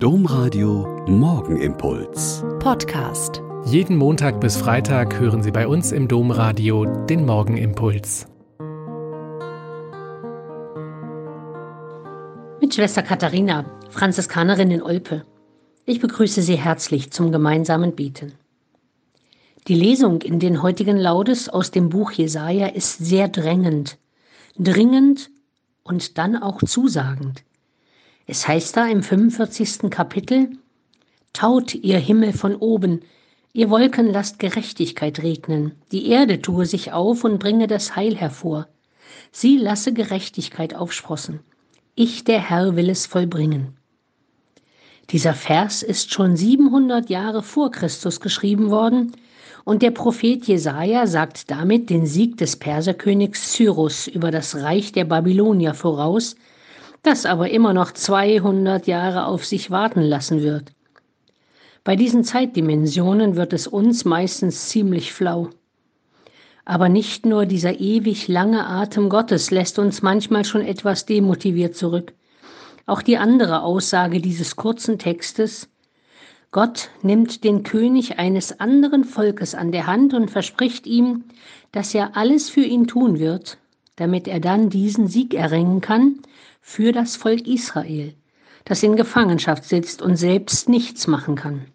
Domradio Morgenimpuls. Podcast. Jeden Montag bis Freitag hören Sie bei uns im Domradio den Morgenimpuls. Mit Schwester Katharina, Franziskanerin in Olpe. Ich begrüße Sie herzlich zum gemeinsamen Beten. Die Lesung in den heutigen Laudes aus dem Buch Jesaja ist sehr drängend, dringend und dann auch zusagend. Es heißt da im 45. Kapitel, Taut, ihr Himmel von oben, ihr Wolken lasst Gerechtigkeit regnen, die Erde tue sich auf und bringe das Heil hervor. Sie lasse Gerechtigkeit aufsprossen. Ich, der Herr, will es vollbringen. Dieser Vers ist schon 700 Jahre vor Christus geschrieben worden und der Prophet Jesaja sagt damit den Sieg des Perserkönigs Cyrus über das Reich der Babylonier voraus, das aber immer noch 200 Jahre auf sich warten lassen wird. Bei diesen Zeitdimensionen wird es uns meistens ziemlich flau. Aber nicht nur dieser ewig lange Atem Gottes lässt uns manchmal schon etwas demotiviert zurück. Auch die andere Aussage dieses kurzen Textes, Gott nimmt den König eines anderen Volkes an der Hand und verspricht ihm, dass er alles für ihn tun wird, damit er dann diesen Sieg erringen kann für das Volk Israel, das in Gefangenschaft sitzt und selbst nichts machen kann.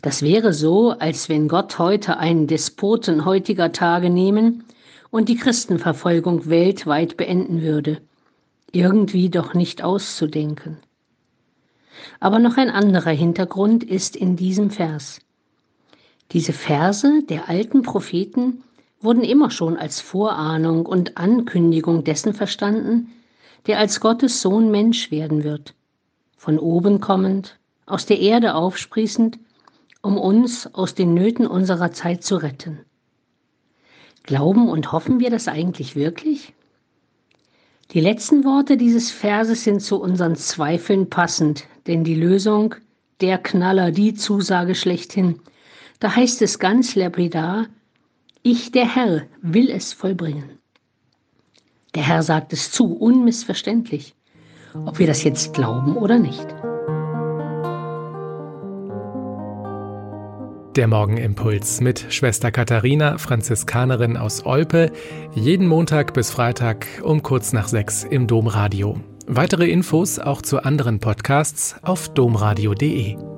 Das wäre so, als wenn Gott heute einen Despoten heutiger Tage nehmen und die Christenverfolgung weltweit beenden würde. Irgendwie doch nicht auszudenken. Aber noch ein anderer Hintergrund ist in diesem Vers. Diese Verse der alten Propheten wurden immer schon als Vorahnung und Ankündigung dessen verstanden, der als Gottes Sohn Mensch werden wird, von oben kommend, aus der Erde aufsprießend, um uns aus den Nöten unserer Zeit zu retten. Glauben und hoffen wir das eigentlich wirklich? Die letzten Worte dieses Verses sind zu unseren Zweifeln passend, denn die Lösung, der Knaller, die Zusage schlechthin, da heißt es ganz lapidar, ich, der Herr, will es vollbringen. Der Herr sagt es zu, unmissverständlich, ob wir das jetzt glauben oder nicht. Der Morgenimpuls mit Schwester Katharina, Franziskanerin aus Olpe, jeden Montag bis Freitag um kurz nach sechs im Domradio. Weitere Infos auch zu anderen Podcasts auf domradio.de.